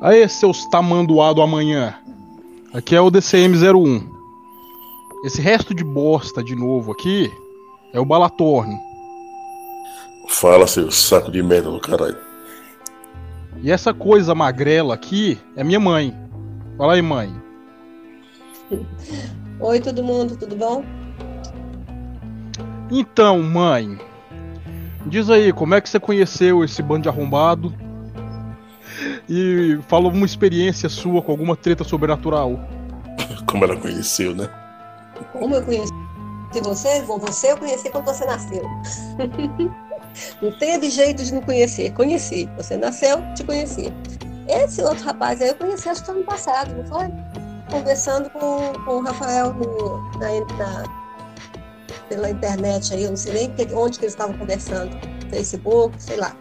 Aí, seus tamanduá do amanhã. Aqui é o DCM-01. Esse resto de bosta de novo aqui é o Balatorn. Fala, seu saco de merda do caralho. E essa coisa magrela aqui é minha mãe. Fala aí, mãe. Oi, todo mundo, tudo bom? Então, mãe, diz aí, como é que você conheceu esse bando de arrombado? E fala uma experiência sua com alguma treta sobrenatural. Como ela conheceu, né? Como eu conheci você? Bom, você eu conheci quando você nasceu. não teve jeito de não conhecer. Conheci. Você nasceu, te conheci. Esse outro rapaz aí eu conheci acho que ano passado, não foi? Conversando com, com o Rafael no, na, na, pela internet aí, eu não sei nem onde que eles estavam conversando. Facebook, sei lá.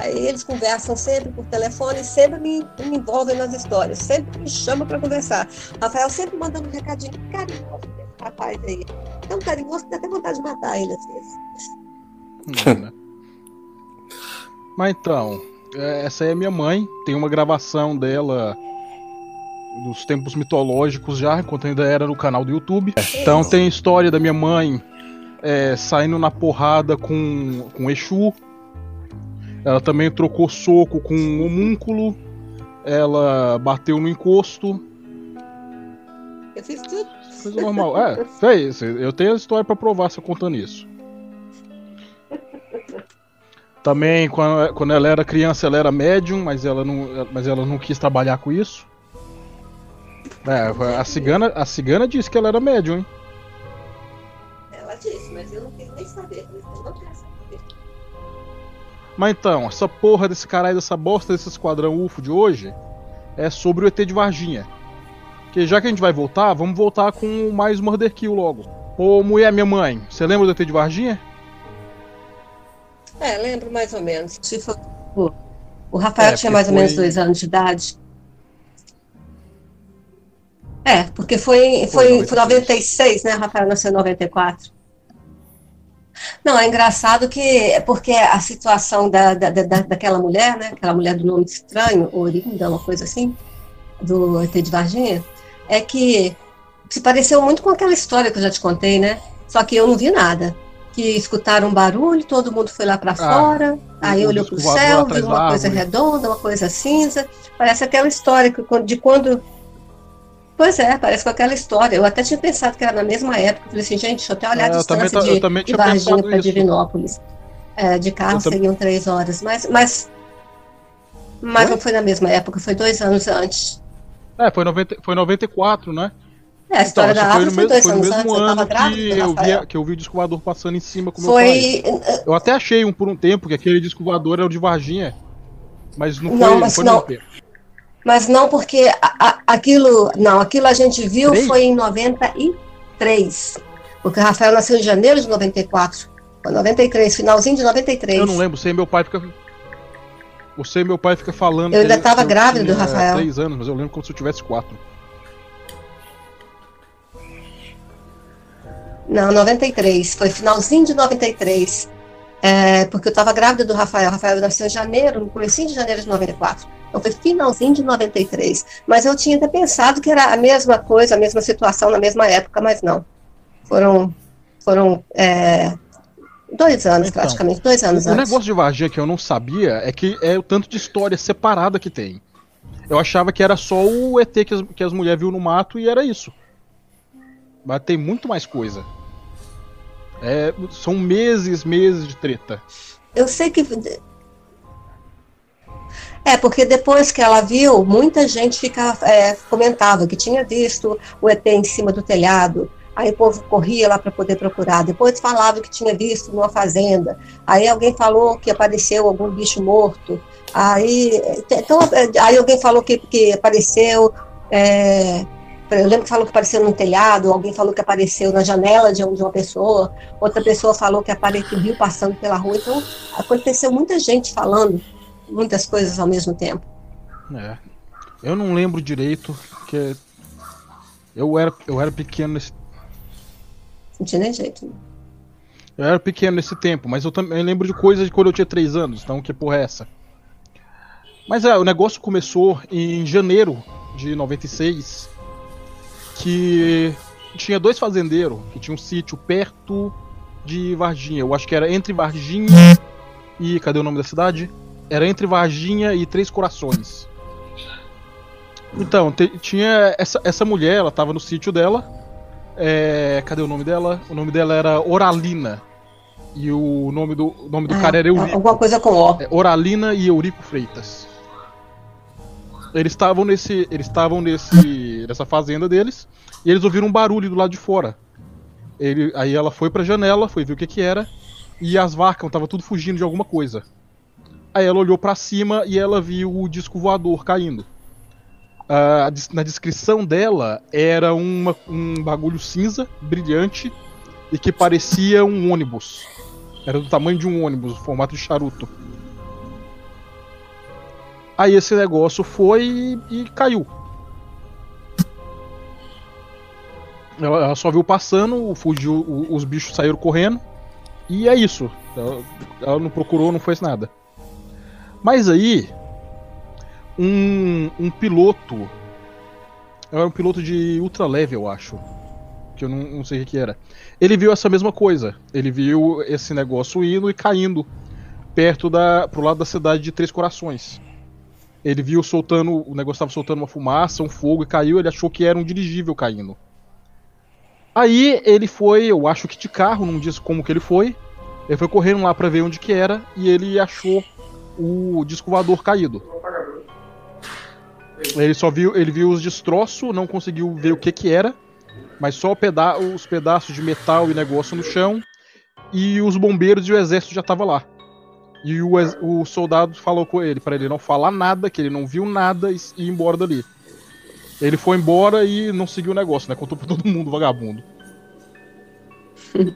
Aí eles conversam sempre por telefone, sempre me, me envolvem nas histórias, sempre me chamam para conversar. Rafael sempre mandando um recadinho carinhoso desse rapaz aí. Tão carinhoso que dá até vontade de matar ele às vezes. Né? Mas então, é, essa é minha mãe, tem uma gravação dela dos tempos mitológicos já, enquanto ainda era no canal do YouTube. Então tem história da minha mãe é, saindo na porrada com, com Exu. Ela também trocou soco com um homúnculo. Ela bateu no encosto. Eu fiz tudo. Coisa normal. É, fez. Eu tenho a história para provar se eu contando isso. Também, quando, quando ela era criança, ela era médium, mas ela não, mas ela não quis trabalhar com isso. É, a cigana, a cigana disse que ela era médium, hein? Ela disse, mas eu não quis nem saber. Mas então, essa porra desse caralho, dessa bosta desse esquadrão UFO de hoje é sobre o ET de Varginha. Que já que a gente vai voltar, vamos voltar com mais Murder Kill logo. Ô mulher, minha mãe, você lembra do ET de Varginha? É, lembro mais ou menos. Se for, o, Rafael É, tinha mais ou menos foi- dois anos de idade. É, porque foi, foi, foi 96, né? Rafael nasceu em 94. Não, é engraçado que, porque a situação da, da, da, daquela mulher, né? Aquela mulher do nome estranho, Orinda, uma coisa assim, do ET de Varginha, é que se pareceu muito com aquela história que eu já te contei, né? Só que eu não vi nada. Que escutaram um barulho, todo mundo foi lá para fora, aí olhou para o céu, viu uma coisa redonda, uma coisa cinza. Parece aquela história que, de quando. Pois é, parece com aquela história. Eu até tinha pensado que era na mesma época. Eu falei assim, gente, deixa eu até olhar É, a eu distância eu de, de Varginha para. Divinópolis. É, de carro Eu tam- seriam três horas. Mas, mas, mas Foi? não foi na mesma época, foi dois anos antes. É, foi, 90, foi 94, né? É, a história Então, da árvore foi, dois foi no anos mesmo antes. Eu ano que eu, vi, que eu vi o disco voador passando em cima com meu pai. Foi. Eu até achei um por um tempo que aquele disco voador era o de Varginha. Mas não foi, Não, não, mas foi não. no tempo. Mas não porque a- a- aquilo, não, aquilo a gente viu Três? foi em 93. Porque o Rafael nasceu em janeiro de 94. Foi 93, finalzinho de 93. Eu não lembro, sei meu pai fica. Você e meu pai fica falando. Eu ainda ele- tava que eu grávida do tinha Rafael. três anos, mas eu lembro como se eu tivesse quatro. Não, 93. Foi finalzinho de 93. É, porque eu estava grávida do Rafael. O Rafael nasceu em janeiro, no comecinho de janeiro de 94. Então foi finalzinho de 93. Mas eu tinha até pensado que era a mesma coisa, a mesma situação na mesma época, mas não. Foram, foram é, dois anos, Então, praticamente, dois anos O antes. negócio de Varginha que eu não sabia é que é o tanto de história separada que tem. Eu achava que era só o ET que as, que as mulheres viu no mato e era isso. Mas tem muito mais coisa. É, são meses, meses de treta. Eu sei que. É, porque depois que ela viu, muita gente ficava, é, comentava que tinha visto o ET em cima do telhado. Aí o povo corria lá para poder procurar. Depois falava que tinha visto numa fazenda. Aí alguém falou que apareceu algum bicho morto. Aí, então, aí alguém falou que, que apareceu. é, eu lembro que falou que apareceu no telhado, alguém falou que apareceu na janela de um- uma pessoa, outra pessoa falou que apareceu rio passando pela rua. Então, aconteceu muita gente falando muitas coisas ao mesmo tempo. É. Eu não lembro direito, porque eu era, eu era pequeno nesse, Não tinha nem jeito. eu era pequeno nesse tempo, mas eu também lembro de coisas de quando eu tinha 3 anos, então que porra é essa? Mas é, o negócio começou em janeiro de 96, que tinha dois fazendeiros que tinham um sítio perto de Varginha. Eu acho que era entre Varginha e. Cadê o nome da cidade? Era entre Varginha e Três Corações. Então, tinha essa, essa mulher, ela tava no sítio dela. É, cadê o nome dela? O nome dela era Oralina. E o nome do, o nome do Ah, cara era Eurico. Alguma coisa com O. É, Oralina e Eurico Freitas. Eles estavam nesse, eles estavam nesse, nessa fazenda deles e eles ouviram um barulho do lado de fora. Ele, aí ela foi pra janela, foi ver o que que era e as vacas estavam tudo fugindo de alguma coisa. Aí ela olhou pra cima e ela viu o disco voador caindo. Des- na descrição dela era uma- um bagulho cinza, brilhante e que parecia um ônibus. Era do tamanho de um ônibus, formato de charuto. Aí esse negócio foi e, e caiu. Ela, ela só viu passando, fugiu, os bichos saíram correndo. E é isso. Ela, ela não procurou, não fez nada. Mas aí, um, um piloto. Era um piloto de ultra leve, eu acho. Que eu não, não sei o que era. Ele viu essa mesma coisa. Ele viu esse negócio indo e caindo perto da pro lado da cidade de Três Corações. Ele viu soltando, o negócio estava soltando uma fumaça, um fogo e caiu, ele achou que era um dirigível caindo. Aí ele foi, eu acho que de carro, não disse como que ele foi. Ele foi correndo lá pra ver onde que era e ele achou o disco voador caído. Ele só viu, ele viu os destroços, não conseguiu ver o que que era, mas só peda os pedaços de metal e negócio no chão e os bombeiros e o exército já tava lá. E o, o soldado falou com ele para ele não falar nada, que ele não viu nada e e ir embora dali. Ele foi embora e não seguiu o negócio, né? Contou pra todo mundo, vagabundo.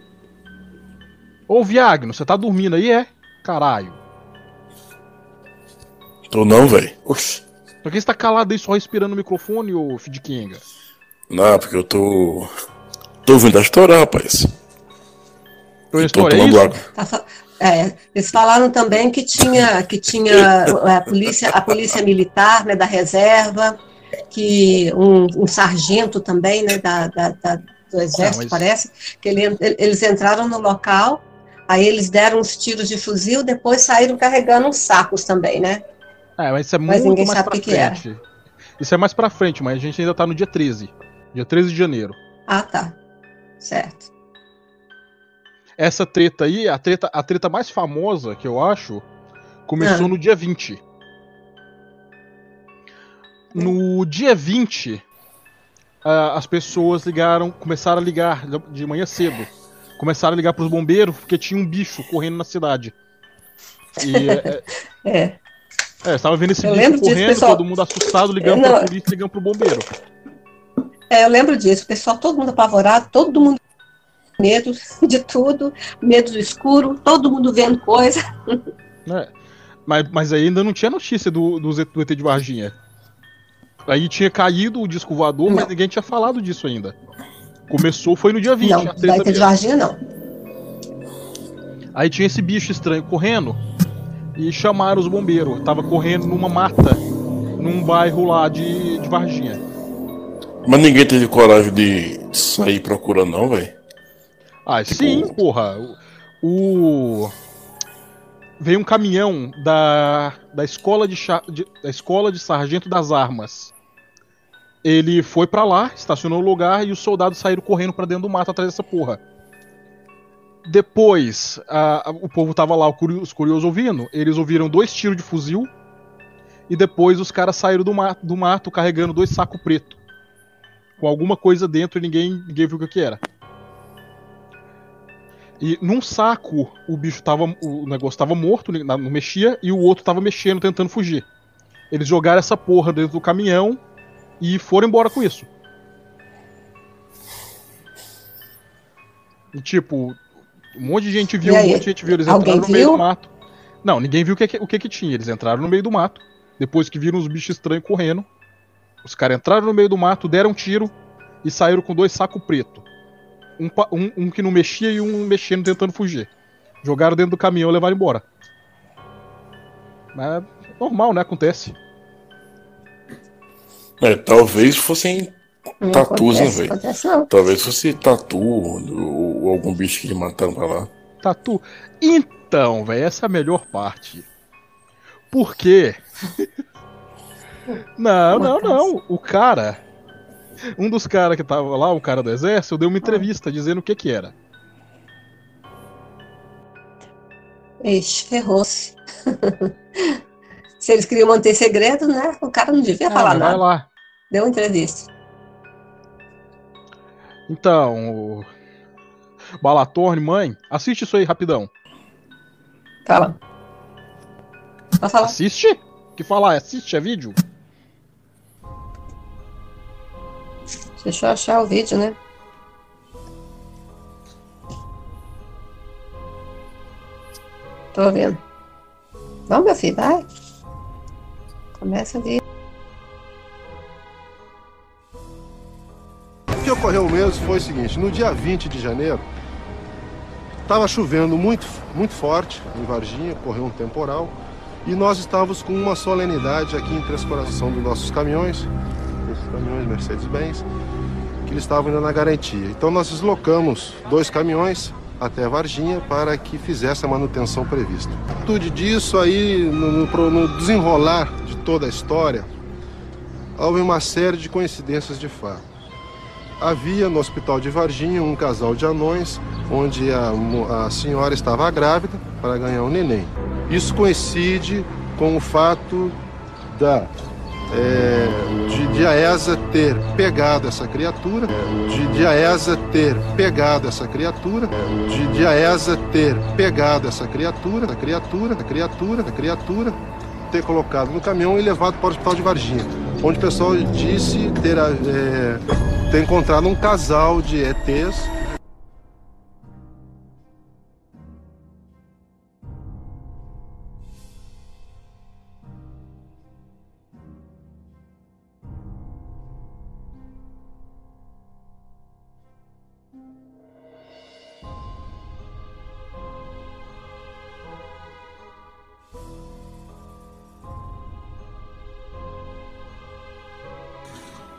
Ô Viagno, você tá dormindo aí, é? Caralho. Tô não, velho. Por que você tá calado aí só respirando no microfone, ô Fidkinga? Não, porque eu tô. Tô ouvindo a história, rapaz. Eu tô é tomando água. Tá fa- é, eles falaram também que tinha, que tinha a polícia, a polícia militar, né, da reserva, que um, um sargento também, né, da, da- da- do exército, mas- parece, que ele- eles entraram no local, aí eles deram uns tiros de fuzil, depois saíram carregando uns sacos também, né? É, mas isso é Mas muito mais pra é. frente. Isso é mais pra frente, mas a gente ainda tá no dia 13. Dia 13 de janeiro. Ah, tá. Certo. Essa treta aí, a treta, a treta mais famosa que eu acho, começou Ah. no dia 20. No dia 20, ah, as pessoas ligaram, começaram a ligar de manhã cedo. Começaram a ligar pros bombeiros porque tinha um bicho correndo na cidade. E é, É. é, estava vendo esse Eu bicho disso, correndo, pessoal. todo mundo assustado, ligando Não. pra polícia, ligando pro bombeiro. É, eu lembro disso, pessoal, todo mundo apavorado, todo mundo medo de tudo, medo do escuro, todo mundo vendo coisa. né? Mas, mas aí ainda não tinha notícia do, do, do ET de Varginha. Aí tinha caído o disco voador, mas Não. ninguém tinha falado disso ainda. Começou, foi no dia 20, não, treta ET de. Varginha não. Aí tinha esse bicho estranho correndo e chamaram os bombeiros. Tava correndo numa mata, num bairro lá de, de Varginha. Mas ninguém teve coragem de sair procurando, não, velho. Ah, Tipo- sim, porra. O. o- Veio um caminhão da, da, escola de, cha- de- da escola de sargento das armas. Ele foi pra lá, estacionou no lugar e os soldados saíram correndo pra dentro do mato atrás dessa porra. Depois, a- a- o povo tava lá, os curiosos ouvindo. Eles ouviram dois tiros de fuzil. E depois os caras saíram do mato, do mato carregando dois sacos preto. Com alguma coisa dentro e ninguém, ninguém viu o que, que era. E num saco o bicho tava. O negócio tava morto, né, não mexia, e o outro tava mexendo, tentando fugir. Eles jogaram essa porra dentro do caminhão e foram embora com isso. E tipo, um monte de gente viu, um monte de gente viu, eles entraram no meio viu? do mato. Não, ninguém viu o que, o que que tinha, eles entraram no meio do mato. Depois que viram os bichos estranhos correndo, os caras entraram no meio do mato, deram um tiro e saíram com dois sacos preto. Um, um- um que não mexia e um mexendo tentando fugir. Jogaram dentro do caminhão e levaram embora. Mas Normal, né? Acontece. É, talvez fossem tatus, né, velho? Talvez fosse tatu ou, ou algum bicho que mataram pra lá. Tatu. Então, velho, essa é a melhor parte. Por quê? não, não, não. O cara. Um dos caras que tava lá, um cara do exército, deu uma entrevista dizendo o que que era. Ixi, ferrou-se. Se eles queriam manter segredo, né? O cara não devia Ah, falar nada. lá. Deu uma entrevista. Então, o... Balatorne, mãe, assiste isso aí rapidão. Fala. Pode falar. Assiste? Que falar? Assiste, é vídeo? Deixa eu achar o vídeo, né? Tô vendo. Vamos, meu filho, vai. Começa a ver. Ocorreu mesmo foi o seguinte: no dia 20 de janeiro, estava chovendo muito, muito forte em Varginha, ocorreu um temporal, e nós estávamos com uma solenidade aqui em Três Coração dos nossos caminhões, esses caminhões Mercedes-Benz, que eles estavam ainda na garantia. Então nós deslocamos dois caminhões até Varginha para que fizesse a manutenção prevista. Tudo disso aí, no, no no desenrolar de toda a história, houve uma série de coincidências de fato. Havia no hospital de Varginha um casal de anões, onde a, a senhora estava grávida para ganhar um neném. Isso coincide com o fato da é, de, de a ESA ter pegado essa criatura, de, de a ESA ter pegado essa criatura, de, de a ESA ter pegado essa criatura, a criatura, a criatura, a criatura, ter colocado no caminhão e levado para o hospital de Varginha, onde o pessoal disse ter, é, ter encontrado um casal de ETs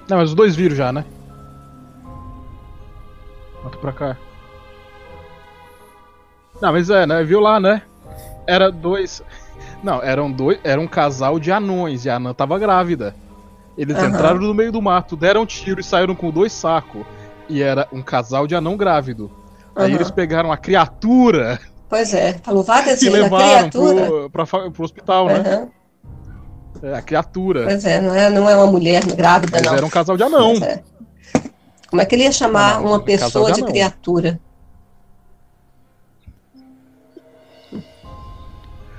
Não, mas os dois viram já, né? Pra cá. Não, mas é, né? Viu lá, né? Era dois. Não, eram dois. Era um casal de anões e a anã tava grávida. Eles Aham. entraram no meio do mato, deram um tiro e saíram com dois sacos. E era um casal de anão grávido. Aí Aham. eles pegaram a criatura Pois é, falou várias vezes. Levaram pro, pra pro hospital, né? Aham. É, a criatura. Pois é, não é, não é uma mulher grávida, Mas não. era um casal de anão. Pois é. Como é que ele ia chamar Não, não, uma um pessoa de criatura?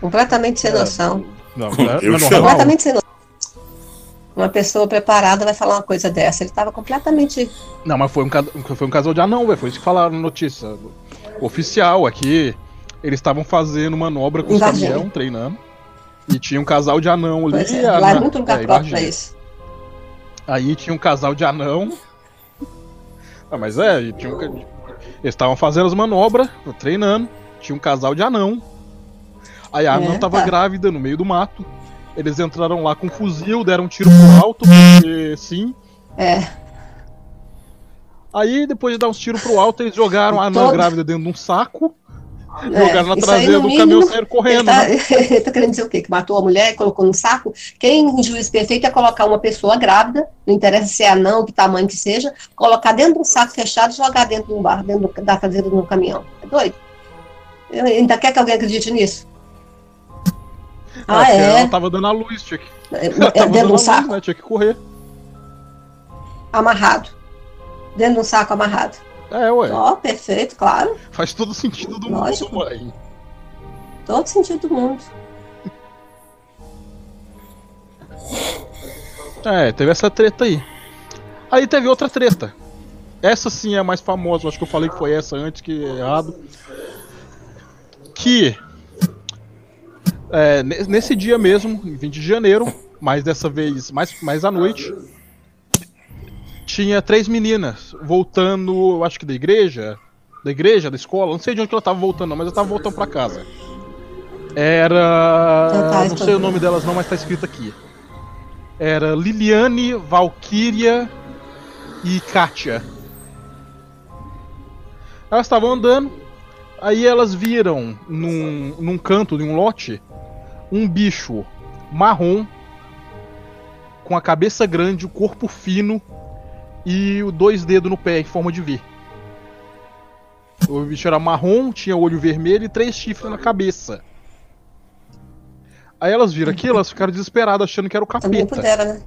Completamente sem É, noção. Não, não é, Eu não. Completamente sem noção. Uma pessoa preparada vai falar uma coisa dessa. Ele estava completamente. Não, mas foi um, foi um casal de anão, velho. Foi isso que falaram na notícia. Oficial aqui. Eles estavam fazendo manobra com Varginha. caminhões, treinando. E tinha um casal de anão ali. Pois é, lá é muito lugar é, próprio pra isso. Aí tinha um casal de anão. Ah, mas é, tinha um eles estavam fazendo as manobras, treinando. Tinha um casal de anão. Aí a anã É, tava tá. grávida no meio do mato. Eles entraram lá com um fuzil, deram um tiro pro alto, porque sim. É, Aí, depois de dar uns tiros pro alto, eles jogaram a anã Todo- grávida dentro de um saco, é. jogaram na traseira no do caminhão saíram Ele correndo. tá, né? ele tá querendo dizer o quê? Que matou a mulher, colocou num saco? Quem, em juiz perfeito, é colocar uma pessoa grávida, não interessa se é anão, que tamanho que seja, colocar dentro de um saco fechado e jogar dentro de um bar, dentro da traseira de um caminhão. É doido? Ele Ainda quer que alguém acredite nisso? Ah, porque é? Ela tava dando a luz, tinha que, É, ela é tava dentro de um saco, luz, né? Tinha que correr. amarrado. Dentro de um saco amarrado. É, ué. Ó, perfeito, claro. Faz todo sentido do Lógico. mundo, mãe. Todo sentido do mundo. É, teve essa treta aí. Aí teve outra treta. Essa sim é a mais famosa, acho que eu falei que foi essa antes, que é errado. Que é, ne- nesse dia mesmo, em 20 de janeiro, mas dessa vez mais, mais à noite, tinha três meninas voltando, eu acho que da igreja, da igreja, da escola, não sei de onde ela tava voltando, não, mas ela tava voltando pra casa. Era. Então tá, não então. sei o nome delas não, mas tá escrito aqui. Era Liliane, Valkyria e Kátia. Elas estavam andando, aí elas viram num, num canto de um lote um bicho marrom com a cabeça grande, o corpo fino e o dois dedos no pé em forma de V. O bicho era marrom, tinha olho vermelho e três chifres na cabeça. Aí elas viram aquilo, elas ficaram desesperadas achando que era o capeta. né?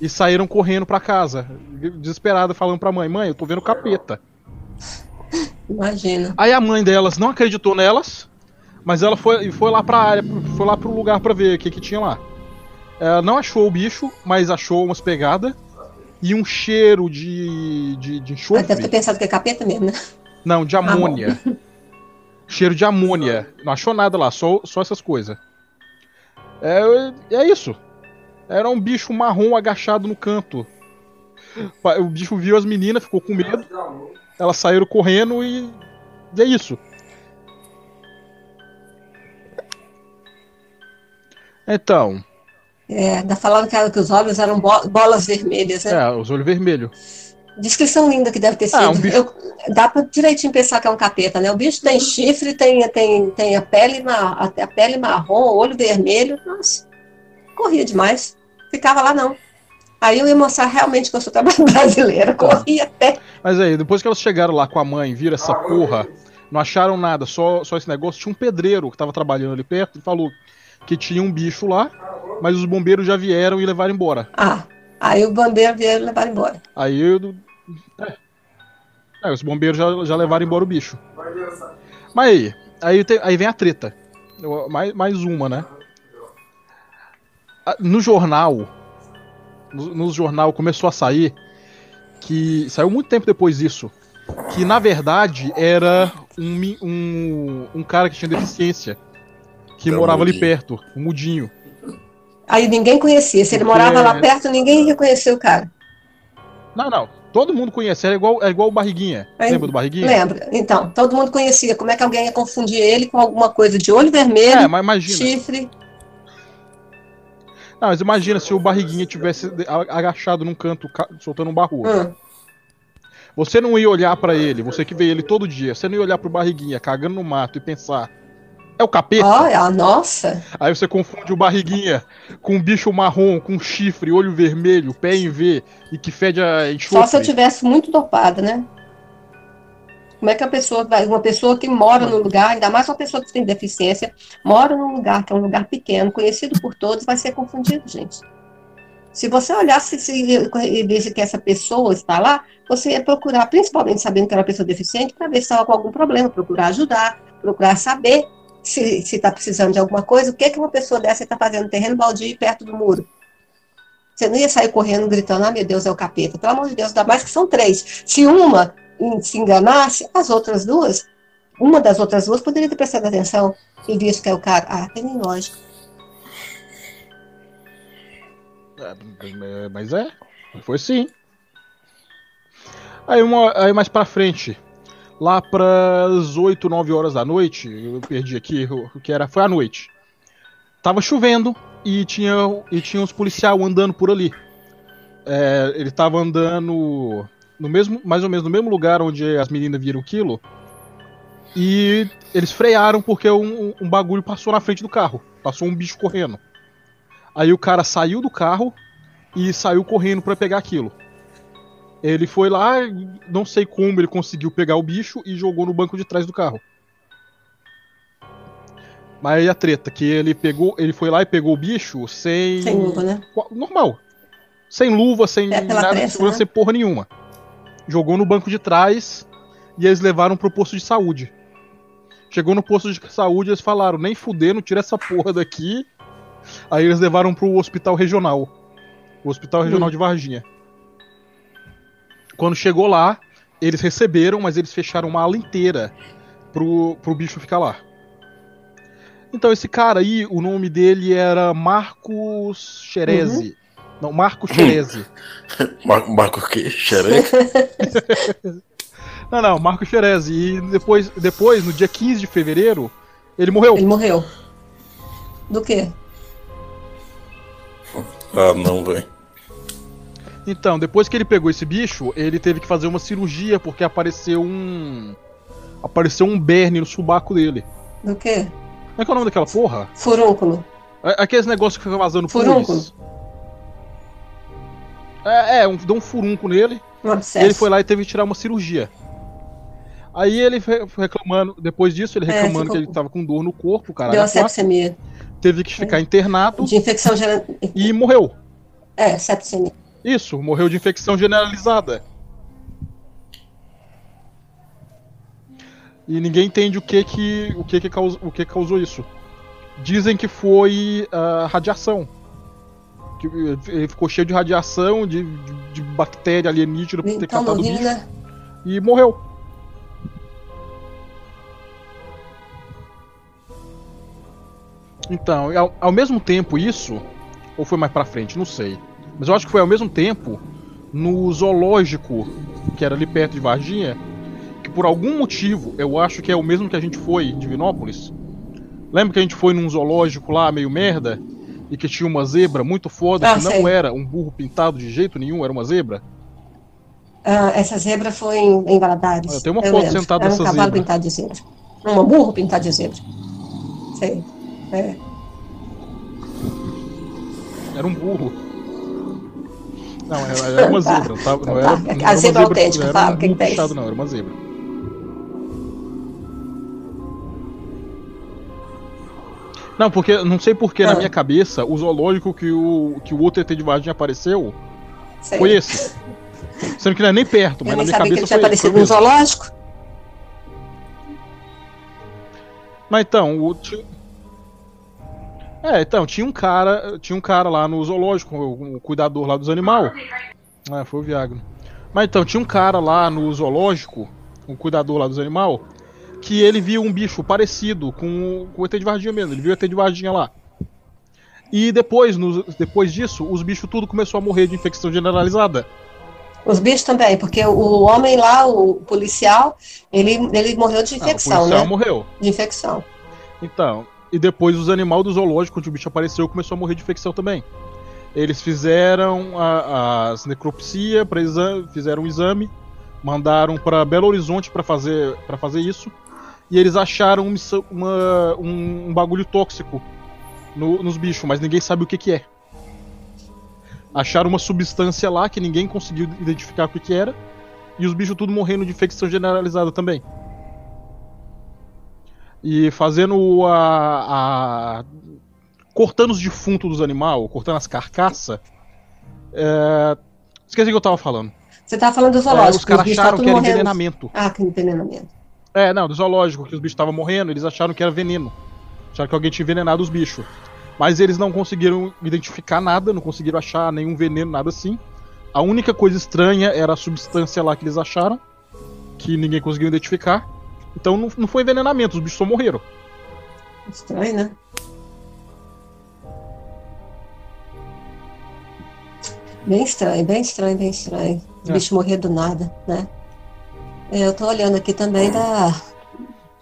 E saíram correndo pra casa, desesperadas, falando pra mãe: Mãe, eu tô vendo o capeta. Imagina. Aí a mãe delas não acreditou nelas, mas ela foi, foi lá pra área, foi lá pro lugar pra ver o que, que tinha lá. Ela não achou o bicho, mas achou umas pegadas e um cheiro de, de, de deve ter enxofre. pensado que é capeta mesmo, né? Não, de amônia. cheiro de amônia. Não achou nada lá, só, só essas coisas. É, é isso. Era um bicho marrom agachado no canto. O bicho viu as meninas, ficou com medo. Elas saíram correndo e. e é isso. Então, É, ainda falaram que, que os olhos eram bo- bolas vermelhas, né? é, os olhos vermelhos. Descrição linda que deve ter sido. Ah, um bicho- Eu- dá pra direitinho pensar que é um capeta, né? O bicho tem chifre, tem, tem, tem a, pele a, a pele marrom, olho vermelho. Nossa, corria demais. Ficava lá não. Aí eu ia mostrar realmente que eu sou trabalho brasileira. Corria até. Mas aí, depois que elas chegaram lá com a mãe, viram essa porra, não acharam nada, só, só esse negócio. Tinha um pedreiro que tava trabalhando ali perto e falou que tinha um bicho lá, mas os bombeiros já vieram e levaram embora. Ah, aí o bandeira veio levar embora. Aí eu. É. É, os bombeiros já, já levaram embora o bicho. Mas aí, aí, tem- aí vem a treta. Mais, mais uma, né? No jornal. No, no jornal começou a sair que. Saiu muito tempo depois disso. Que na verdade era um, um, um cara que tinha deficiência. Que morava ali perto, um mudinho. Aí ninguém conhecia. Se ele Porque- morava lá perto, ninguém reconheceu o cara. Não, não. Todo mundo conhece. É igual, é igual o Barriguinha. Aí- Lembra do Barriguinha? Lembra? Então, todo mundo conhecia. Como é que alguém ia confundir ele com alguma coisa de olho vermelho, É, mas imagina. chifre? Não, mas imagina se o Barriguinha tivesse agachado num canto, ca- soltando um barro. Hum. Você não ia olhar pra ele, você que vê ele todo dia, você não ia olhar pro Barriguinha cagando no mato e pensar, é o capeta? Olha, nossa. Aí você confunde o Barriguinha com um bicho marrom, com chifre, olho vermelho, pé em V e que fede a enxofre. Só se eu tivesse muito dopada, né? Como é que a pessoa vai, uma pessoa que mora no lugar, ainda mais uma pessoa que tem deficiência, mora num lugar que é um lugar pequeno, conhecido por todos, vai ser confundido, gente. Se você olhasse se, e visse que essa pessoa está lá, você ia procurar, principalmente sabendo que era uma pessoa deficiente, para ver se estava com algum problema, procurar ajudar, procurar saber se está precisando de alguma coisa, o que, que uma pessoa dessa está fazendo no terreno baldio perto do muro. Você não ia sair correndo gritando, ah, meu Deus, é o capeta. Pelo amor de Deus, ainda mais que são três. Se uma se enganasse, as outras duas, uma das outras duas poderia ter prestado atenção e visto que é o cara. Ah, tem nem lógica. É, Mas é, foi sim. Aí, uma, aí mais pra frente, lá pras 8, 9 horas da noite, eu perdi aqui o que era, foi à noite. Tava chovendo e tinha, e tinha uns policial andando por ali. É, ele tava andando no mesmo, mais ou menos no mesmo lugar onde as meninas viram o quilo. E eles frearam porque um, um bagulho passou na frente do carro. Passou um bicho correndo. Aí o cara saiu do carro e saiu correndo pra pegar aquilo. Ele foi lá, não sei como ele conseguiu pegar o bicho e jogou no banco de trás do carro. Mas aí a treta, que ele pegou, ele foi lá e pegou o bicho sem. Sem luva, né? Normal. Sem luva, sem É, nada de pressa, segurança, né? sem porra nenhuma. Jogou no banco de trás e eles levaram pro posto de saúde. Chegou no posto de saúde eles falaram, nem fudendo, tira essa porra daqui. Aí eles levaram pro hospital regional. O hospital regional Hum. de Varginha. Quando chegou lá, eles receberam, mas eles fecharam uma ala inteira pro, pro bicho ficar lá. Então esse cara aí, o nome dele era Marcos Xerezi. Não, Marco Xerezi. Mar Marco o quê? Xereca? não, não, Marco Xerezi. E depois, depois, no dia 15 de fevereiro, ele morreu. Ele morreu. Do quê? Ah, não, velho. Então, depois que ele pegou esse bicho, ele teve que fazer uma cirurgia porque apareceu um. Apareceu um berne no subaco dele. Do quê? Como é que é o nome daquela porra? Furúnculo. É- Aqueles negócios que ficam vazando Furúnculo. pus. É, é um, deu um furunco nele. Um abscesso. ele foi lá e teve que tirar uma cirurgia. Aí ele reclamando, depois disso, ele É, reclamando ficou- que ele tava com dor no corpo, cara. Deu a sepsemia. Teve que ficar internado De infecção geral. e morreu. É, sepsemia. Isso, morreu de infecção generalizada. E ninguém entende o que que o que que, caus, o que causou isso. Dizem que foi ah, radiação. Que eh, ele ficou cheio de radiação, de, de, de bactéria alienígena por ter Então, catado bicho né? e morreu. Então, ao, ao mesmo tempo isso, ou foi mais pra frente, não sei. Mas eu acho que foi ao mesmo tempo no zoológico que era ali perto de Varginha, que por algum motivo, eu acho que é o mesmo que a gente foi em Divinópolis. Lembra que a gente foi num zoológico lá meio merda e que tinha uma zebra muito foda Ah, que não sei. era um burro pintado de jeito nenhum, era uma zebra? Ah, essa zebra foi em, em Valadares. Ah, tem uma eu foto lembro. sentada Era um nessa cavalo zebra. pintado de zebra. Um burro pintado de zebra. Sei. É. Era um burro. Não, era, era uma zebra? Não Então era, tá. não A era zebra autêntica, não era fala, o que tem? não, era uma zebra. Não, porque não sei porque na Ah. minha cabeça o zoológico que o que o outro ET de Varginha apareceu Sei. foi esse. Sendo que não é nem perto, mas Eu na nem minha sabia que ele cabeça tinha aparecido no zoológico. Mas então, o É, então, tinha um cara, tinha um cara lá no zoológico, o, o cuidador lá dos animais. Ah, foi o Viagra. Mas então, tinha um cara lá no zoológico, o cuidador lá dos animais, que ele viu um bicho parecido com, com o ET de Varginha mesmo. Ele viu o ET de Varginha lá. E depois, nos- depois disso, os bichos tudo começou a morrer de infecção generalizada. Os bichos também, porque o homem lá, o policial, ele, ele morreu de Ah, o infecção, policial né? morreu. De infecção. Então, e depois os animais do zoológico, onde o bicho apareceu, começou a morrer de infecção também. Eles fizeram a, as necropsia, pra exa- fizeram um exame, mandaram para Belo Horizonte para fazer, pra fazer isso, e eles acharam uma- um, um bagulho tóxico no- nos bichos, mas ninguém sabe o que, que é. Acharam uma substância lá que ninguém conseguiu identificar o que, que era, e os bichos tudo morrendo de infecção generalizada também. E fazendo a. a- cortando os defuntos dos animais, cortando as carcaças. É... Esqueci o que eu tava falando. Você tava falando do É, zoológico. os caras acharam tá que era morrendo. envenenamento. Ah, que envenenamento. É, não, do zoológico, que os bichos estavam morrendo, eles acharam que era veneno. Acharam que alguém tinha envenenado os bichos. Mas eles não conseguiram identificar nada, não conseguiram achar nenhum veneno, nada assim. A única coisa estranha era a substância lá que eles acharam, que ninguém conseguiu identificar. Então não, não foi envenenamento, os bichos só morreram. Estranho, né? Bem estranho, bem estranho, bem estranho. O É. bicho morrer do nada, né? É, Eu tô olhando aqui também da.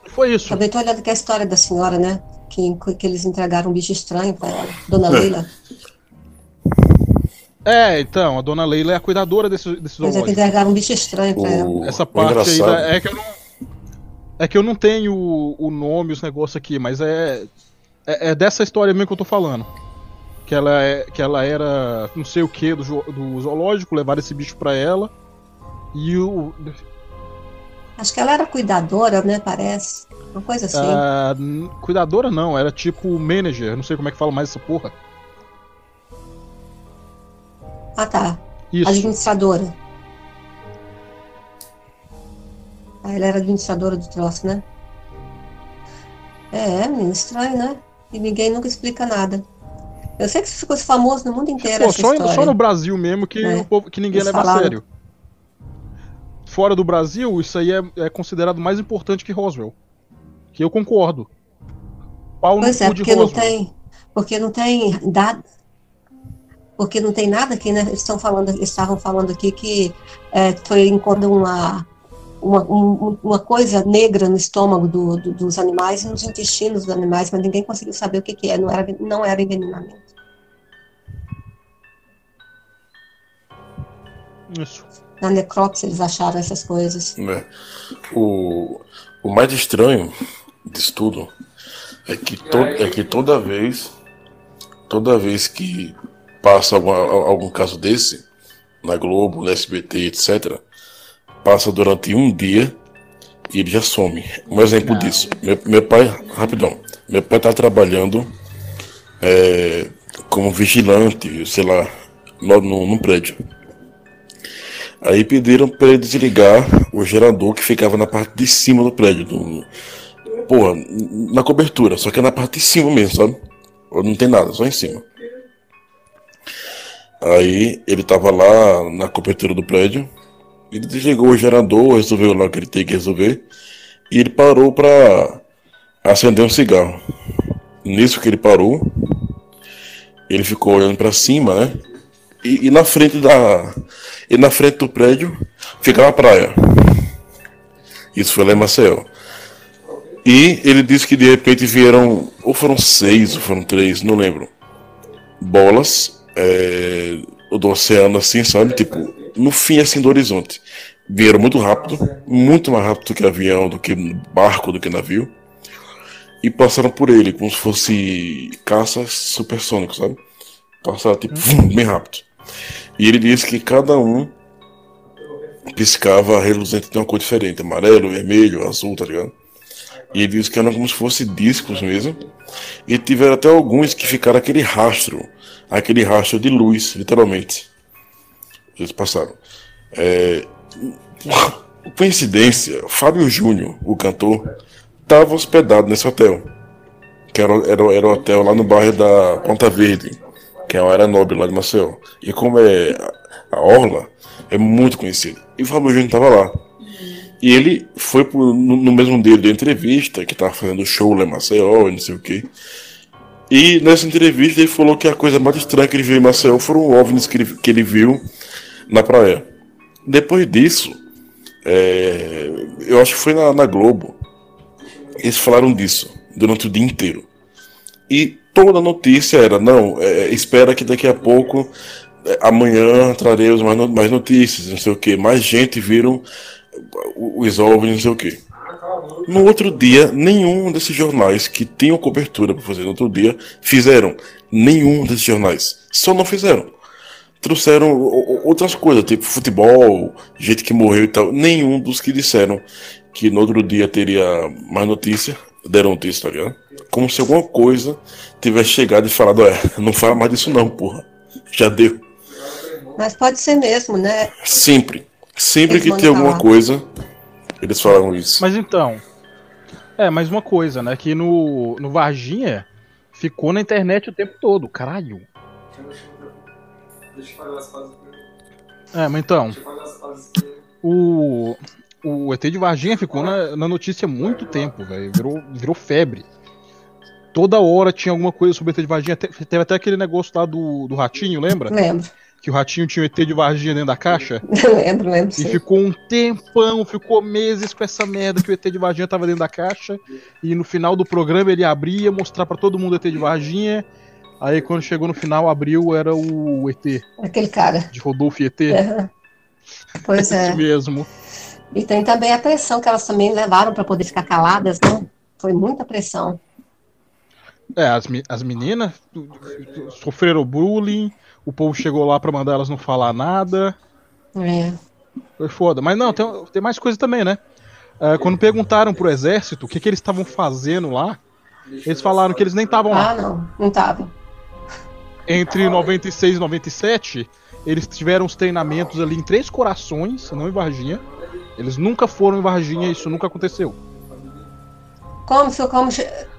Foi isso. Também tô olhando aqui a história da senhora, né? Que, que eles entregaram um bicho estranho pra ela. Dona Leila. É, então, a dona Leila é a cuidadora desse, desse Mas é que zoológico. entregaram um bicho estranho pra ela. O, Essa o parte aí da- é que eu não. É que eu não tenho o, o nome, os negócios aqui, mas é, é. é dessa história mesmo que eu tô falando. Que ela, é, que ela era não sei o que do, do zoológico, levaram esse bicho pra ela. E o. Acho que ela era cuidadora, né? Parece. Uma coisa assim. a n- cuidadora não, era tipo manager, não sei como é que fala mais essa porra. Ah, tá. Isso. Administradora. Ah, ela era administradora do troço, né? É, menino, estranho, né? E ninguém nunca explica nada. Eu sei que isso ficou famoso no mundo inteiro Pô, só, só no Brasil mesmo que, É. o povo- que ninguém Eles leva a falaram. sério. Fora do Brasil, isso aí é, é considerado mais importante que Roswell. Que eu concordo. Pau no Pois é, cu de porque não tem, porque não tem dado, porque não tem nada aqui, né? Eles estão falando, estavam falando aqui que é, foi enquanto uma uma, um, uma coisa negra no estômago do, do, dos animais e nos intestinos dos animais, mas ninguém conseguiu saber o que, que é, não era, não era envenenamento. Isso. Na necrópsia eles acharam essas coisas. É. O, o mais estranho disso tudo é que, to, é que toda vez, toda vez que passa algum, algum caso desse, na Globo, no SBT, etc., passa durante um dia e ele já some. Um exemplo disso. Meu, meu pai, rapidão, meu pai tá trabalhando é, como vigilante, sei lá, no, no, no prédio. Aí pediram para ele desligar o gerador que ficava na parte de cima do prédio. Do, porra, na cobertura, só que é na parte de cima mesmo, sabe? Não tem nada, só em cima. Aí ele tava lá na cobertura do prédio, ele desligou o gerador, resolveu lá o que ele tem que resolver, e ele parou para acender um cigarro. Nisso que ele parou, ele ficou olhando para cima, né? E, e, na frente da e na frente do prédio ficava a praia. Isso foi lá em Maceió. E ele disse que de repente vieram, ou foram seis, ou foram três, não lembro, bolas é, do oceano assim, sabe? Tipo, no fim assim do horizonte. Vieram muito rápido, muito mais rápido do que avião, do que barco, do que navio. E passaram por ele, como se fosse caças supersônicos, sabe? Passaram tipo, vum, bem rápido. E ele disse que cada um piscava reluzente de uma cor diferente, amarelo, vermelho, azul, tá ligado? E ele disse que eram como se fossem discos mesmo. E tiveram até alguns que ficaram aquele rastro, aquele rastro de luz, literalmente. Eles passaram. É... Coincidência, Fábio Júnior, o cantor, estava hospedado nesse hotel. Que era, era, era o hotel lá no bairro da Ponta Verde, que é uma área nobre lá de Maceió. E como é a Orla, é muito conhecido. E o Fábio Júnior estava lá. E ele foi pro, no, no, mesmo dia da entrevista, que tava fazendo show lá em Maceió e não sei o que. E nessa entrevista ele falou que a coisa mais estranha que ele viu em Maceió foram OVNIs que ele, que ele viu na praia. Depois disso, é, eu acho que foi na, na Globo, eles falaram disso durante o dia inteiro. E toda a notícia era: não, é, espera que daqui a pouco, é, amanhã traremos mais, mais notícias, não sei o que. Mais gente viram os OVNIs, não sei o que. No outro dia, nenhum desses jornais que tinham cobertura para fazer no outro dia fizeram. Nenhum desses jornais. Só não fizeram. Trouxeram outras coisas, tipo futebol, gente que morreu e tal. Nenhum dos que disseram que no outro dia teria mais notícia, deram notícia, tá ligado? Como se alguma coisa tivesse chegado e falado, é, não fala mais disso não, porra. Já deu. Mas pode ser mesmo, né? Sempre. Sempre que tem alguma coisa, eles falam isso. Mas então. É, mais uma coisa, né? Que no, no Varginha ficou na internet o tempo todo. Caralho. Deixa eu fazer as fases É, mas então. O, o ET de Varginha ficou na, na notícia há muito tempo, velho. Virou, virou febre. Toda hora tinha alguma coisa sobre o ET de Varginha. Teve até aquele negócio lá do, do ratinho, lembra? Lembro que o ratinho tinha o ET de Varginha dentro da caixa. lembro, lembro. E sim. ficou um tempão, ficou meses com essa merda que o ET de Varginha tava dentro da caixa. E no final do programa ele abria, mostrar para todo mundo o ET de Varginha. Aí quando chegou no final, abriu, era o ET. Aquele cara. De Rodolfo ET. Pois é. Isso mesmo. E tem também a pressão que elas também levaram para poder ficar caladas, né? Foi muita pressão. É, as, as meninas sofreram bullying, o povo chegou lá para mandar elas não falar nada. É. Foi foda. Mas não, tem, tem mais coisa também, né? Uh, quando perguntaram pro exército o que, que eles estavam fazendo lá, eles falaram que eles nem estavam lá. Ah, não, não estavam. Entre 96 e 97, eles tiveram os treinamentos ali em Três Corações, não em Varginha. Eles nunca foram em Varginha, isso nunca aconteceu. Como, como...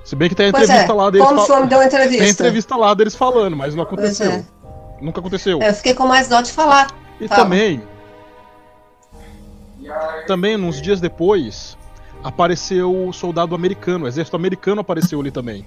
Se bem que tem a entrevista é, lá deles. Como fal... deu entrevista? Tem entrevista lá deles falando, mas não aconteceu. É. Nunca aconteceu. Eu fiquei com mais dó de falar. E também. Também, uns dias depois, apareceu o soldado americano, o exército americano apareceu ali também.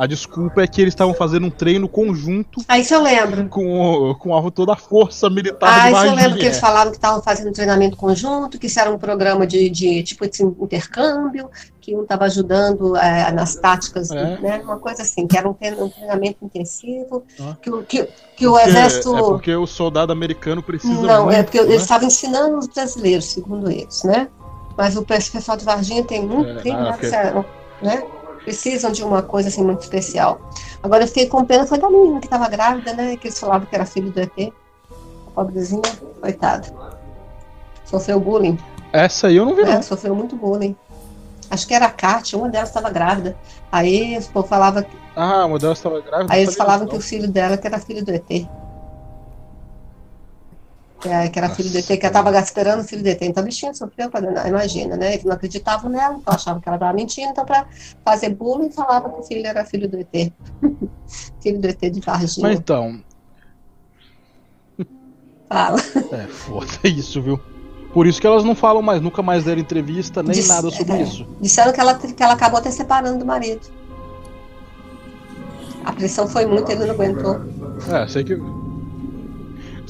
A desculpa é que eles estavam fazendo um treino conjunto Ah, isso eu lembro. com, com a, toda a força militar Ah, de isso eu lembro que eles falavam que estavam fazendo treinamento conjunto, que isso era um programa de, de tipo de intercâmbio, que um estava ajudando eh, nas táticas, É. né? Uma coisa assim, que era um treinamento intensivo, Ah. que, o- que, que o Porque- exército. É porque o soldado americano precisa Não, muito, é porque né? eles estavam ensinando os brasileiros, segundo eles, né? Mas o pessoal de Varginha tem muito, É, tem nada, porque- sério, né? Precisam de uma coisa assim muito especial. Agora eu fiquei com pena foi da menina que estava grávida, né? Que eles falavam que era filho do ET. A pobrezinha, coitada. Sofreu bullying, Essa aí eu não vi, né? não. Sofreu muito bullying. Acho que era a Kátia, uma delas estava grávida. Aí o povo falava, Ah, uma delas estava grávida. aí eles falavam que o filho dela que era filho do ET. Que, é- que era filho do ET, que ela estava esperando o filho do ET. Então a bichinha sofreu, imagina, né? Eles não acreditavam nela, então achavam que ela estava mentindo. Então, para fazer bullying, falava que o filho era filho do ET. filho do ET de não. Mas Varginha. então, Fala. é foda isso, viu? Por isso que elas não falam mais, nunca mais deram entrevista, nem nada sobre é. isso. Disseram que ela, que ela acabou até separando do marido. A pressão foi muito, ele não aguentou. É, sei que.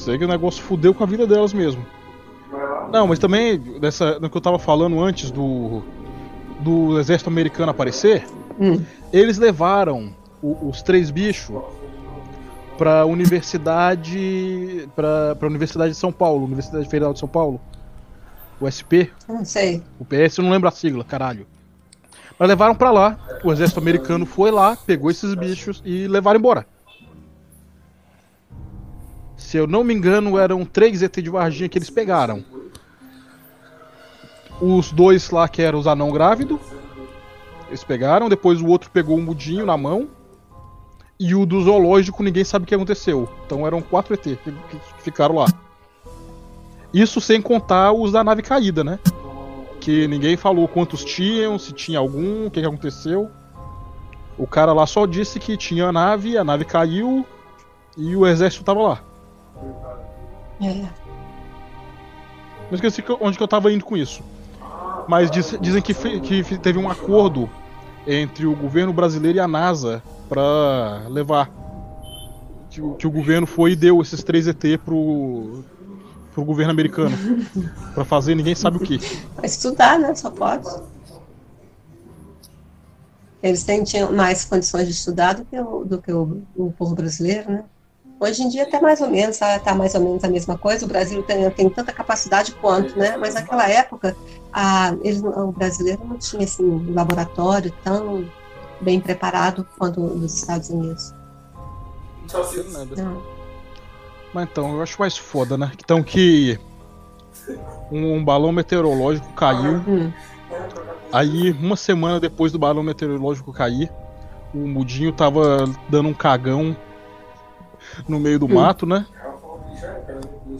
Sei que o negócio fudeu com a vida delas mesmo. Não, mas também, dessa, no que eu tava falando antes do. Do exército americano aparecer, Hum. eles levaram o- os três bichos pra universidade. Pra, pra Universidade de São Paulo, Universidade Federal de São Paulo. O SP, Não sei. o PS, eu não lembro a sigla, caralho. Mas levaram pra lá, o exército americano foi lá, pegou esses bichos e levaram embora. Se eu não me engano, eram três ET de Varginha que eles pegaram. Os dois lá que eram os anão grávido, eles pegaram, depois o outro pegou um mudinho na mão. E o do zoológico ninguém sabe o que aconteceu. Então eram quatro ET que, que ficaram lá. Isso sem contar os da nave caída, né? Que ninguém falou quantos tinham, se tinha algum, o que, que aconteceu. O cara lá só disse que tinha a nave, a nave caiu e o exército tava lá. É. Não esqueci que- onde que eu tava indo com isso. Mas diz- dizem que, fe- que teve um acordo entre o governo brasileiro e a NASA pra levar. Que, o- que o governo foi e deu esses três ET pro, pro governo americano. Pra fazer ninguém sabe o que. Pra estudar, né? Só pode. Eles têm, tinham mais condições de estudar do que o, do que o, o povo brasileiro, né? Hoje em dia até mais ou menos, está mais ou menos a mesma coisa. O Brasil tem, tem tanta capacidade quanto, né? Mas naquela época, a, eles, não- o brasileiro não tinha assim, um laboratório tão bem preparado quanto os Estados Unidos. Não. Mas então, eu acho mais foda, né? Então que um, um balão meteorológico caiu. Hum. Aí, uma semana depois do balão meteorológico cair, o Mudinho tava dando um cagão no meio do mato, né?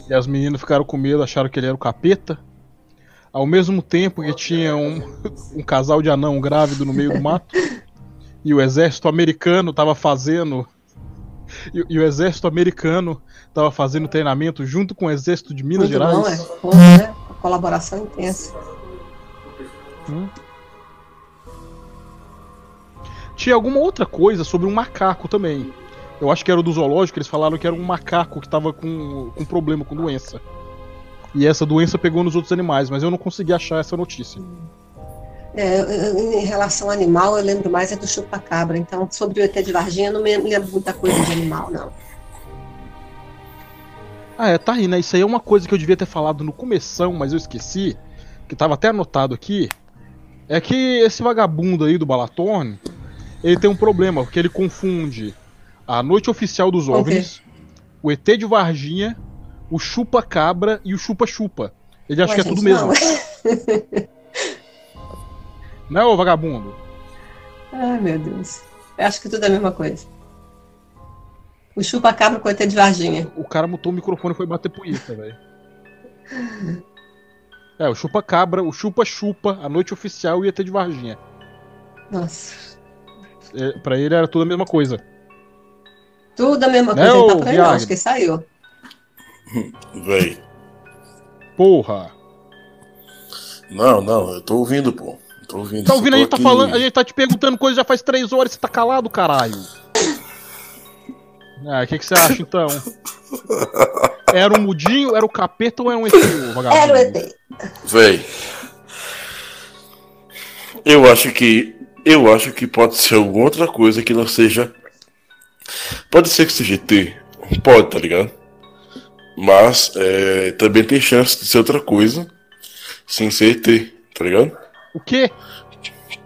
E as meninas ficaram com medo, acharam que ele era o capeta. Ao mesmo tempo que tinha um, um casal de anão grávido no meio do mato. E o exército americano tava fazendo. E, e o exército americano tava fazendo treinamento junto com o exército de Minas Muito Gerais. bom, é. Né? A colaboração intensa. Hum. Tinha alguma outra coisa sobre um macaco também. Eu acho que era o do zoológico, eles falaram que era um macaco que tava com, com problema, com doença. E essa doença pegou nos outros animais, mas eu não consegui achar essa notícia. É, em relação ao animal, eu lembro mais é do chupacabra. Então, sobre o ET de Varginha, eu não me lembro muita coisa de animal, não. Ah, é, tá aí, né? Isso aí é uma coisa que eu devia ter falado no começão, mas eu esqueci, que tava até anotado aqui. É que esse vagabundo aí do Balatorne, ele tem um problema, porque ele confunde a noite oficial dos? OVNIs, o ET de Varginha, o chupa-cabra e o chupa-chupa. Ele acha Ué, que é tudo gente, mesmo. não. Não é, ô vagabundo? Ai, meu Deus. Eu acho que tudo é a mesma coisa. O chupacabra com o ET de Varginha. O cara mutou o microfone e foi bater punheta, velho. É, o chupa-cabra, o chupa-chupa, a noite oficial e o ET de Varginha. Nossa. É, pra ele era tudo a mesma coisa. Tudo a mesma Né, coisa. Ele ô, tá por aí, não. Acho que saiu. Véi. Porra! Não, não, eu tô ouvindo, pô. Tô ouvindo. Tá ouvindo? A gente tá falando, a gente tá te perguntando coisa já faz três horas e você tá calado, caralho. Ah, o que, que você acha então? Era um mudinho, era o capeta ou era um ET, ô vagabundo? Era o ET. Véi. Eu acho que. Eu acho que pode ser alguma outra coisa que não seja. Pode ser que seja ET. Pode, tá ligado? Mas é, também tem chance de ser outra coisa sem ser ET, tá ligado? O quê?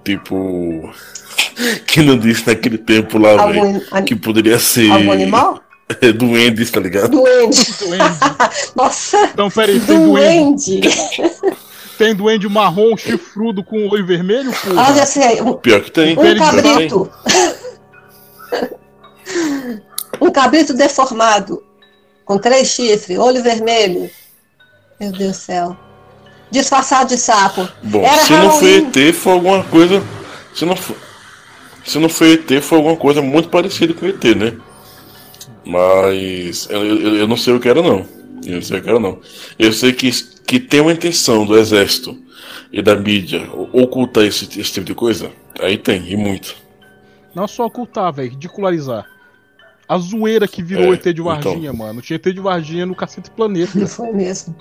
Tipo. Que não disse naquele tempo lá, velho. An- Que poderia ser. algum animal? É, duendes, tá ligado? Duende. Duende. Nossa, Então, peraí, tem duende. duende. Tem duende marrom, chifrudo com olho vermelho, Ah, porra? já sei. Um, Pior que tem. um cabrito. Um cabrito deformado. Com três chifres, olho vermelho. Meu Deus do céu. Disfarçado de sapo. Bom, Era se não foi Halloween. ET, foi alguma coisa. Se não foi, se não foi ET, foi alguma coisa muito parecida com ET, né? Mas eu, eu, eu não sei o que era, não. Eu não sei o que era, não. Eu sei que, que tem uma intenção do exército e da mídia ocultar esse, esse tipo de coisa. Aí tem, e muito. Não só ocultar, velho, ridicularizar. A zoeira que virou É, ET de Varginha, mano. Tinha ET de Varginha no Cacete Planeta. Não foi mesmo.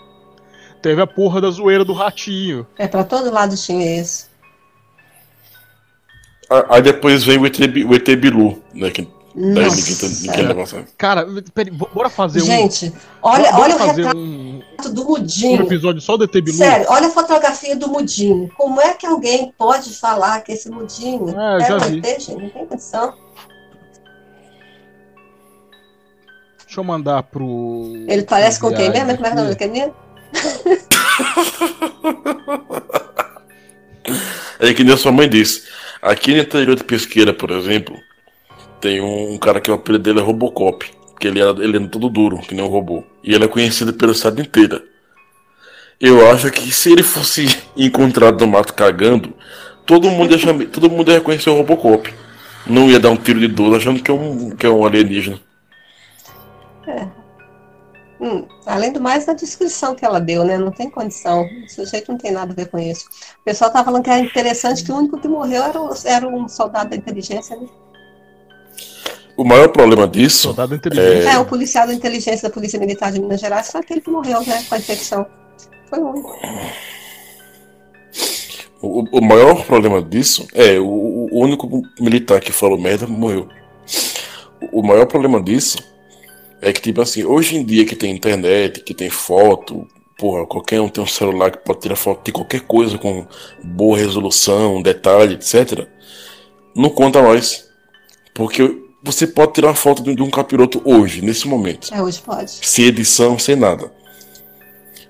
Teve a porra da zoeira do ratinho. É, pra todo lado tinha isso. Ah, Aí depois vem o ET, o ET Bilu, né? Que daí ninguém, tá- ninguém Nossa. sério. Cara, peraí, bora fazer um. Gente, olha, bora olha o fazer retrato um, do um Mudinho. episódio só do ET Bilu. Sério, olha a fotografia do Mudinho. Como é que alguém pode falar que esse Mudinho Ah, eu é já um vi. ET, gente? Não tem condição. Deixa eu mandar pro. Ele parece com quem mesmo? Como é que é o nome aqui. daquele menino? É que nem a sua mãe disse. Aqui no interior de Pesqueira, por exemplo, tem um cara que o apelido dele é Robocop. Porque ele é, ele é todo duro, que nem um robô. E ele é conhecido pela cidade inteira. Eu acho que se ele fosse encontrado no mato cagando, todo mundo ia, chamar, todo mundo ia reconhecer o Robocop. Não ia dar um tiro de 12 achando que é um, que é um alienígena. Hum, além do mais, na descrição que ela deu, né? Não tem condição. O sujeito não tem nada a ver com isso. O pessoal tava falando que era interessante que o único que morreu era, o- era um soldado da inteligência, né? O maior problema disso Soldado inteligente. É, o policial da inteligência da Polícia Militar de Minas Gerais foi aquele que morreu, né? Com a infecção. Foi o único. O, o maior problema disso é o, o único militar que falou merda morreu. O maior problema disso é que, tipo assim, hoje em dia que tem internet, que tem foto, porra, qualquer um tem um celular que pode tirar foto de qualquer coisa com boa resolução, detalhe, etc. Não conta mais. Porque você pode tirar uma foto de de um capiroto hoje, nesse momento É, hoje pode. sem edição, sem nada.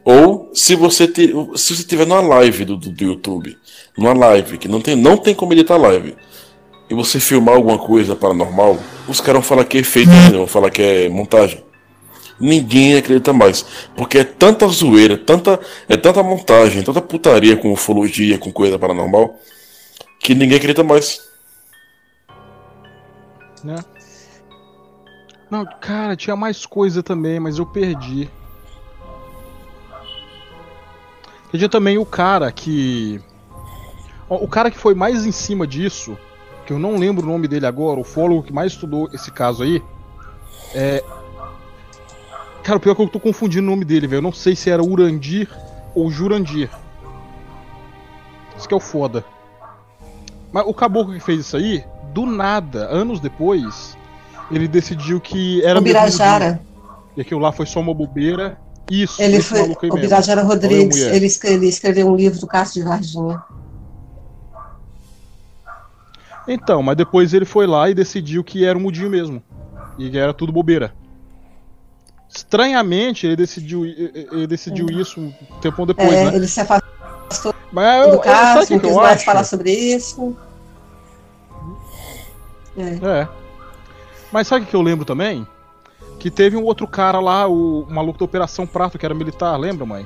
Ou se você te, se você tiver numa live do, do, do YouTube, numa live que não tem, não tem como editar live, e você filmar alguma coisa paranormal, os caras vão falar que é efeito, né? vão falar que é montagem. Ninguém acredita mais, porque é tanta zoeira, tanta é tanta montagem, tanta putaria com ufologia, com coisa paranormal, que ninguém acredita mais. né? Não, cara, tinha mais coisa também, mas eu perdi. Tinha também o cara que. O cara que foi mais em cima disso, que eu não lembro o nome dele agora, o fólogo que mais estudou esse caso aí. É. Cara, o pior é que eu tô confundindo o nome dele, velho. Eu não sei se era Urandir ou Jurandir. Isso que é o foda. Mas o caboclo que fez isso aí, do nada, anos depois, ele decidiu que era o Birajara. E aquilo lá foi só uma bobeira. Isso, Ele foi. O mesmo. Birajara Rodrigues. Ele, ele escreveu um livro do Cássio de Varginha. Então, mas depois ele foi lá e decidiu que era o mudinho mesmo. E que era tudo bobeira. Estranhamente, ele decidiu, ele decidiu isso um tempo depois, é, né? ele se afastou Mas eu, do eu, sabe não quis mais falar sobre isso. É. É. Mas sabe o que eu lembro também? Que teve um outro cara lá, o, o maluco da Operação Prato, que era militar, lembra, mãe?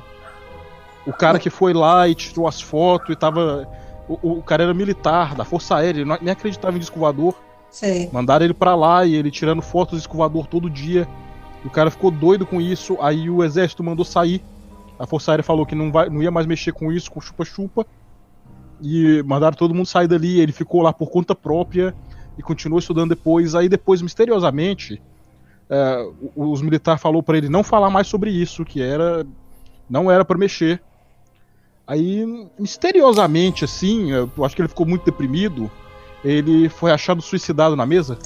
O cara que foi lá e tirou as fotos e tava. O, o cara era militar, da Força Aérea, ele não- nem acreditava em disco voador. Sei. Mandaram ele pra lá e ele tirando fotos do escovador todo dia. E o cara ficou doido com isso. Aí o exército mandou sair. A Força Aérea falou que não, vai, não ia mais mexer com isso, com chupa-chupa. e mandaram todo mundo sair dali. Ele ficou lá por conta própria e continuou estudando depois. Aí depois, misteriosamente, é, os militares falou para ele não falar mais sobre isso, que era não era para mexer. Aí, misteriosamente, assim, eu acho que ele ficou muito deprimido. Ele foi achado suicidado na mesa.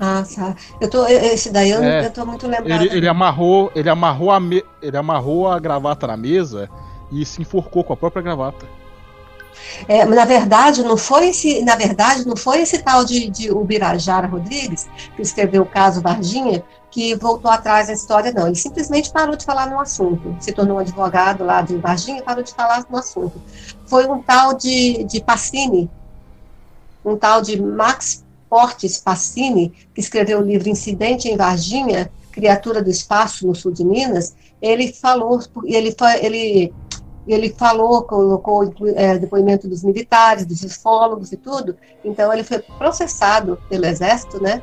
Ah, tá. Eu tô, esse daí eu, é, eu tô muito lembrado. Ele, ele, amarrou, ele amarrou a me, ele amarrou a gravata na mesa e se enforcou com a própria gravata. É, na verdade, não foi esse, na verdade, não foi esse tal de, de Ubirajara Rodrigues, que escreveu o caso Varginha, que voltou atrás da história, não. Ele simplesmente parou de falar no assunto. Se tornou um advogado lá de Varginha e parou de falar no assunto. Foi um tal de, de Passini, um tal de Max Portes Passini, que escreveu o livro Incidente em Varginha, Criatura do Espaço, no sul de Minas. Ele falou, ele, ele ele falou, colocou é, depoimento dos militares, dos ufólogos e tudo, então ele foi processado pelo exército, né?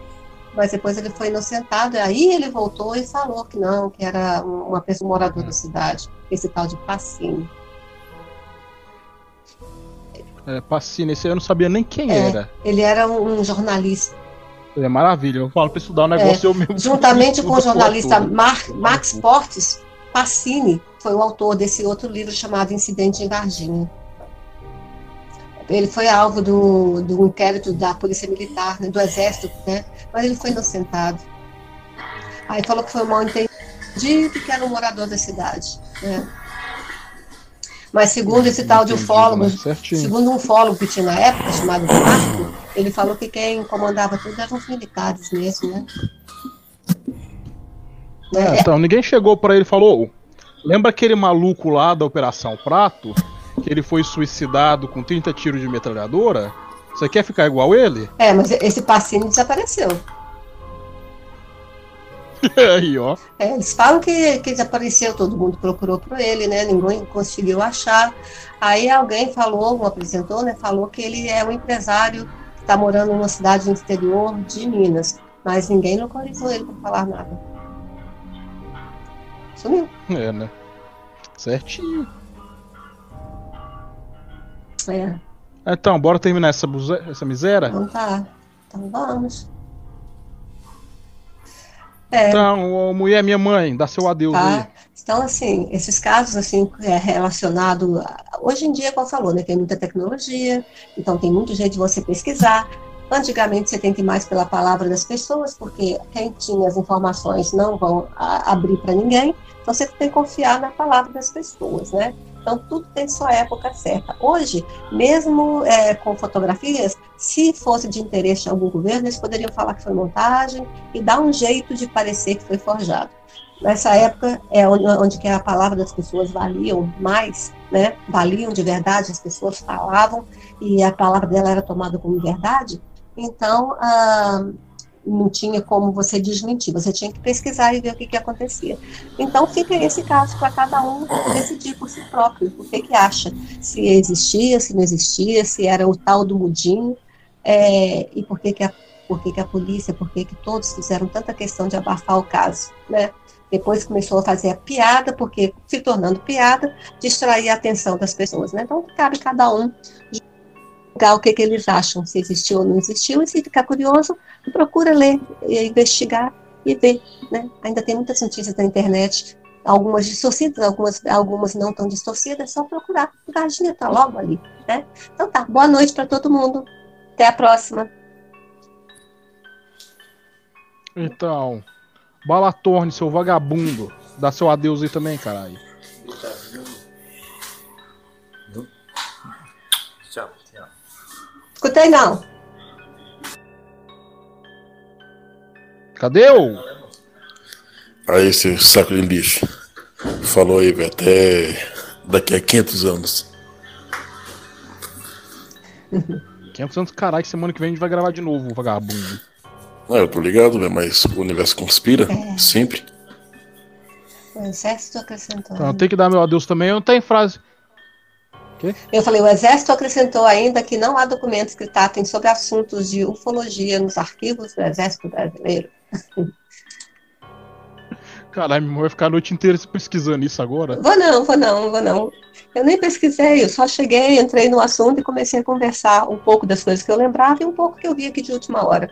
Mas depois ele foi inocentado, e aí ele voltou e falou que não, que era uma pessoa moradora da cidade, esse tal de Pacini. É, Pacini, esse eu não sabia nem quem é, era. Ele era um, jornalista. É maravilha, eu falo para estudar um é, negócio é, eu mesmo. Juntamente com o jornalista Mar, Max Portes, Pacini foi o autor desse outro livro chamado Incidente em Varginha. Ele foi alvo do, do inquérito da Polícia Militar, né, do Exército, né, mas ele foi inocentado. Aí falou que foi mal entendido que era um morador da cidade. Né. Mas segundo esse tal de ufólogo, segundo um ufólogo que tinha na época, chamado Marco, ele falou que quem comandava tudo eram os militares mesmo, né? É, então, ninguém chegou para ele e falou: lembra aquele maluco lá da Operação Prato? Que ele foi suicidado com 30 tiros de metralhadora? Você quer ficar igual ele? É, mas esse passinho desapareceu. Aí, ó. É, eles falam que, que desapareceu, todo mundo procurou por ele, né? Ninguém conseguiu achar. Aí alguém falou, um apresentou, né? Falou que ele é um empresário que está morando numa cidade no interior de Minas. Mas ninguém localizou ele para falar nada. Sumiu. É, né? Certinho. É. Então, bora terminar essa, essa miséria? Então tá. Então vamos. É. Então, mulher, minha mãe, dá seu adeus tá. aí. Então, assim, esses casos, assim, é relacionado... Hoje em dia, como falou, né, tem muita tecnologia, então tem muito jeito de você pesquisar. Antigamente você tem que ir mais pela palavra das pessoas, porque quem tinha as informações não vão a, abrir para ninguém, então você tem que confiar na palavra das pessoas, né? Então tudo tem sua época certa. Hoje, mesmo é, com fotografias, se fosse de interesse de algum governo, eles poderiam falar que foi montagem e dar um jeito de parecer que foi forjado. Nessa época é onde, onde que a palavra das pessoas valiam mais, né? Valiam de verdade, as pessoas falavam e a palavra dela era tomada como verdade. Então, ah, não tinha como você desmentir, você tinha que pesquisar e ver o que, que acontecia. Então, fica esse caso para cada um decidir por si próprio o que, que acha, se existia, se não existia, se era o tal do mudinho, é, e por que, que, a, por que, que a polícia, por que, que todos fizeram tanta questão de abafar o caso, né? Depois começou a fazer a piada, porque se tornando piada, distrair a atenção das pessoas, né? Então, cabe cada um o que, que eles acham, se existiu ou não existiu, e se ficar curioso, procura ler, investigar e ver. Né? Ainda tem muitas notícias na internet, algumas distorcidas, algumas, algumas não tão distorcidas, é só procurar. O Gardinha está logo ali. Né? Então tá, boa noite para todo mundo. Até a próxima. Então, Balatorne, seu vagabundo. Dá seu adeus aí também, caralho. Escutei não. Cadê o? Aí, esse saco de lixo. Falou aí, velho. Até daqui a 500 anos. 500 anos, caralho, semana que vem a gente vai gravar de novo, vagabundo. Não, eu tô ligado, velho, mas o universo conspira, é. sempre. O exército acrescentou. Então, tem que dar meu adeus também. Eu não tenho frase. Quê? Eu falei, o Exército acrescentou ainda que não há documentos que tratem sobre assuntos de ufologia nos arquivos do Exército Brasileiro. Caralho, minha mãe vai ficar a noite inteira se pesquisando isso agora. Vou não, vou não, vou não. Eu nem pesquisei, eu só cheguei, entrei no assunto e comecei a conversar um pouco das coisas que eu lembrava e um pouco que eu vi aqui de última hora.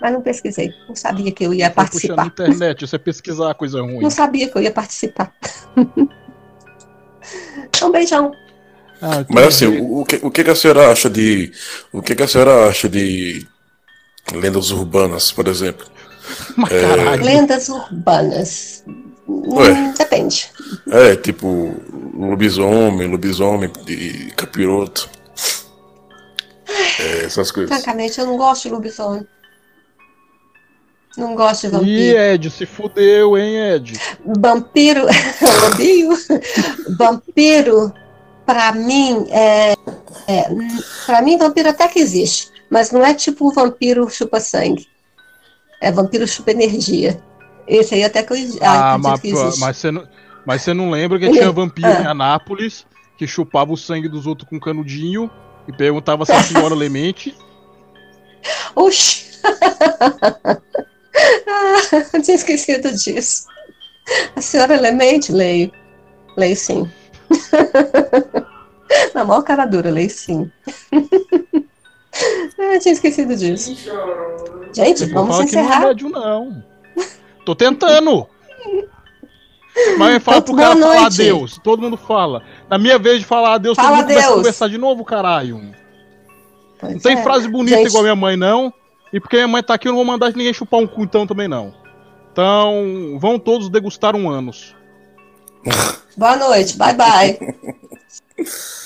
Mas não pesquisei, não sabia que eu ia Foi puxando na participar. internet, você pesquisar coisa ruim. Não sabia que eu ia participar. Então, beijão. Ah, Mas assim, o, o que, o que a senhora acha de. O que a senhora acha de lendas urbanas, por exemplo? Mas caralho. Lendas urbanas. Ué. Hum, depende. É, tipo, lobisomem, lobisomem de capiroto. É, essas coisas. Francamente, eu não gosto de lobisomem. Não gosto de E vampiro. Ed, se fudeu, hein, Ed? Vampiro. Lobinho? Vampiro, pra mim, é. é para mim, vampiro até que existe. Mas não é tipo o vampiro chupa-sangue. É vampiro chupa-energia. Esse aí até que eu Ah, acredito mas, mas você não, mas você não lembra que tinha vampiro Ah. em Anápolis que chupava o sangue dos outros com canudinho e perguntava se a senhora Lemente. Oxi! ah, tinha esquecido disso. A senhora Lemente, leio. Leio sim. Na maior cara dura, leio sim. Ah, eu tinha esquecido disso. Gente, Não vamos que não é encerrar. médio, não. Tô tentando. Mas fala pro Boa cara falar noite. adeus. Todo mundo fala. Na minha vez de falar adeus, Fala todo mundo adeus. conversar de novo, caralho. Pois Não tem é. frase bonita Gente, igual minha mãe, não. E porque minha mãe tá aqui, eu não vou mandar ninguém chupar um cu então também, não. Então, vão todos degustar um ânus. Boa noite, bye bye.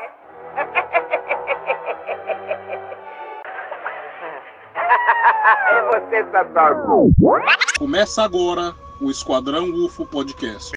Você. Começa agora o Esquadrão UFO Podcast.